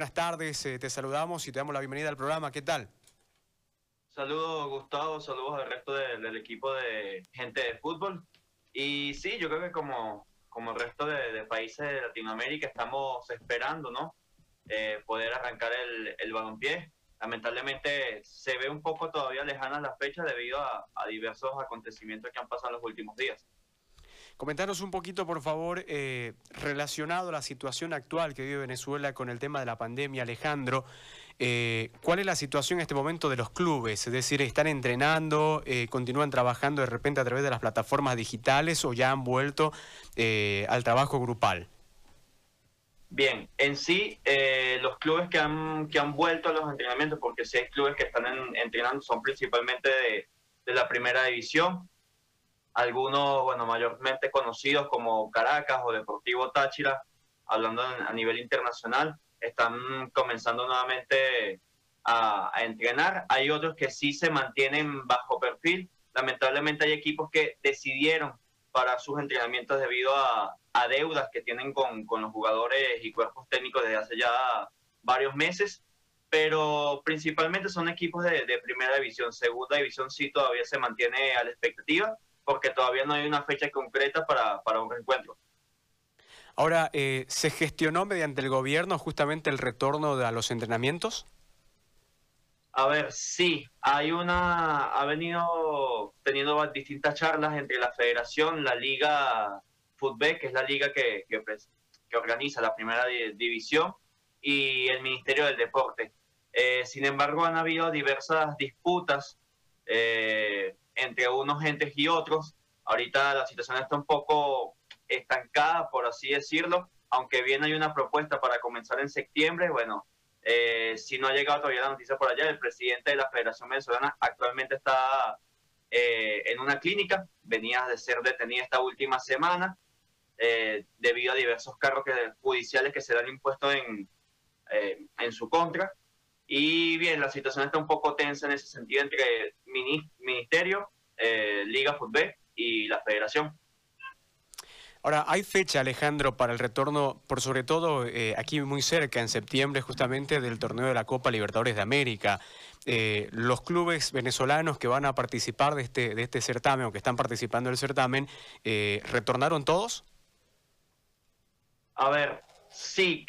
Buenas tardes, eh, te saludamos y te damos la bienvenida al programa. ¿Qué tal? Saludos Gustavo, saludos al resto del equipo de gente de fútbol. Y sí, yo creo que como, como el resto de, países de Latinoamérica estamos esperando, ¿no? Eh, poder arrancar el, el balompié. Lamentablemente se ve un poco todavía lejana la fecha debido a, a diversos acontecimientos que han pasado en los últimos días. Comentanos un poquito, por favor, eh, relacionado a la situación actual que vive Venezuela con el tema de la pandemia, Alejandro. Eh, ¿Cuál es la situación en este momento de los clubes? Es decir, ¿están entrenando, eh, continúan trabajando de repente a través de las plataformas digitales o ya han vuelto al trabajo grupal? Bien, en sí, los clubes que han, que han vuelto a los entrenamientos, porque si hay clubes que están entrenando, son principalmente de la primera división algunos, bueno, mayormente conocidos como Caracas o Deportivo Táchira, hablando a nivel internacional, están comenzando nuevamente a, entrenar. Hay otros que sí se mantienen bajo perfil. Lamentablemente hay equipos que decidieron parar sus entrenamientos debido a, deudas que tienen con, los jugadores y cuerpos técnicos desde hace ya varios meses, pero principalmente son equipos de, de primera división. Segunda división sí todavía se mantiene a la expectativa porque todavía no hay una fecha concreta para, para un reencuentro. Ahora, eh, ¿se gestionó mediante el gobierno justamente el retorno de, a los entrenamientos? A ver, sí, hay una, ha venido teniendo distintas charlas entre la federación, la liga Fútbol, que es la liga que, que, que organiza la primera división, y el Ministerio del Deporte. Eh, sin embargo, han habido diversas disputas eh, entre unos gentes y otros. Ahorita la situación está un poco estancada, por así decirlo, aunque bien hay una propuesta para comenzar en septiembre. Bueno, eh, si no ha llegado todavía la noticia por allá, el presidente de la Federación Venezolana actualmente está eh, en una clínica, venía de ser detenida esta última semana eh, debido a diversos cargos judiciales que se le han impuesto en, en su contra. Y bien, la situación está un poco tensa en ese sentido entre Ministerio, eh, Liga Fútbol y la Federación. Ahora, ¿hay fecha, Alejandro, para el retorno, por sobre todo eh, aquí muy cerca, en septiembre, justamente del torneo de la Copa Libertadores de América? Eh, los clubes venezolanos que van a participar de este, de este certamen o que están participando del certamen, ¿retornaron todos? A ver, Sí,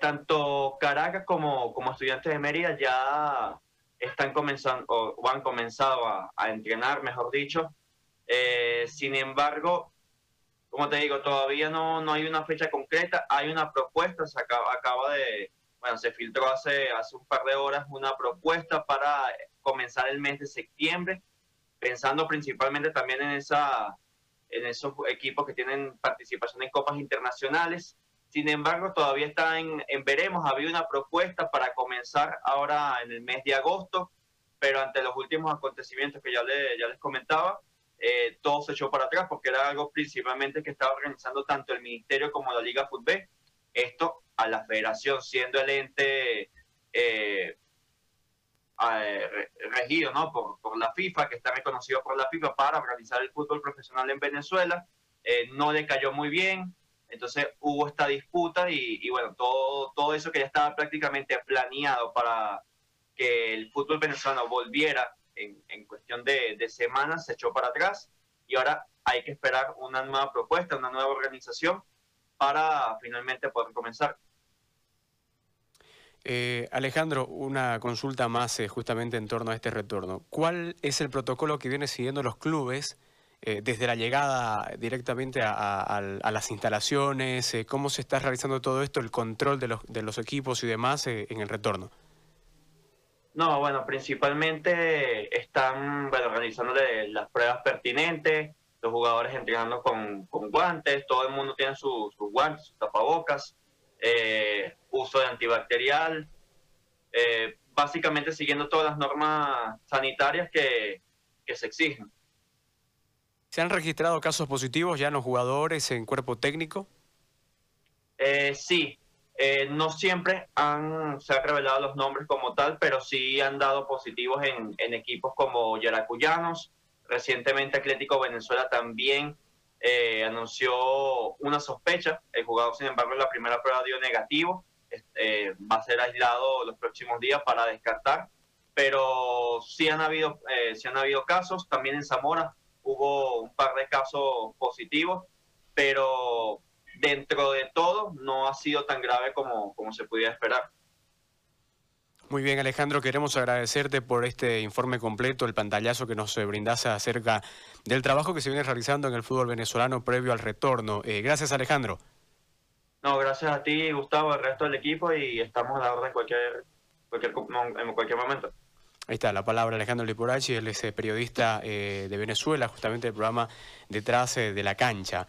tanto Caracas como, como estudiantes de Mérida ya están comenzando o han comenzado a, entrenar, mejor dicho. Eh, sin embargo, como te digo, todavía no, no hay una fecha concreta, hay una propuesta, se acaba, acaba de, bueno, se filtró hace, hace un par de horas una propuesta para comenzar el mes de septiembre, pensando principalmente también en, esa, en esos equipos que tienen participación en copas internacionales sin embargo, todavía está en, veremos. Había una propuesta para comenzar ahora en el mes de agosto, pero ante los últimos acontecimientos que ya, ya les comentaba, eh, todo se echó para atrás porque era algo principalmente que estaba organizando tanto el Ministerio como la Liga Fútbol. Esto a la federación, siendo el ente eh, regido ¿no? por, por, la FIFA, que está reconocido por la FIFA para organizar el fútbol profesional en Venezuela. Eh, no le cayó muy bien, entonces hubo esta disputa y, bueno, todo, todo eso que ya estaba prácticamente planeado para que el fútbol venezolano volviera en, en cuestión de, semanas se echó para atrás y ahora hay que esperar una nueva propuesta, una nueva organización para finalmente poder comenzar. Eh, Alejandro, una consulta más eh, justamente en torno a este retorno. ¿Cuál es el protocolo que vienen siguiendo los clubes eh, desde la llegada directamente a, las instalaciones, eh, cómo se está realizando todo esto, el control de los, de los equipos y demás eh, en el retorno. No, bueno, principalmente están bueno, organizando las pruebas pertinentes, los jugadores entrenando con, guantes, todo el mundo tiene sus guantes, sus tapabocas, uso de antibacterial, básicamente siguiendo todas las normas sanitarias que se exigen. ¿Se han registrado casos positivos ya en los jugadores, en cuerpo técnico? Eh, sí, eh, no siempre han, se han revelado los nombres como tal, pero sí han dado positivos en, equipos como Yaracuyanos. Recientemente Atlético Venezuela también eh, anunció una sospecha. El jugador, sin embargo, en la primera prueba dio negativo. eh, va a ser aislado los próximos días para descartar, pero sí han habido, eh, sí han habido casos, también en Zamora hubo un par de casos positivos, pero dentro de todo no ha sido tan grave como, como se pudiera esperar. Muy bien, Alejandro, queremos agradecerte por este informe completo, el pantallazo que nos brindase acerca del trabajo que se viene realizando en el fútbol venezolano previo al retorno. Eh, gracias, Alejandro. No, gracias a ti, Gustavo, al resto del equipo y estamos a la orden en cualquier, cualquier, en cualquier momento. Ahí está la palabra Alejandro Liporachi, él es eh, periodista eh, de Venezuela, justamente el programa Detrás de la Cancha.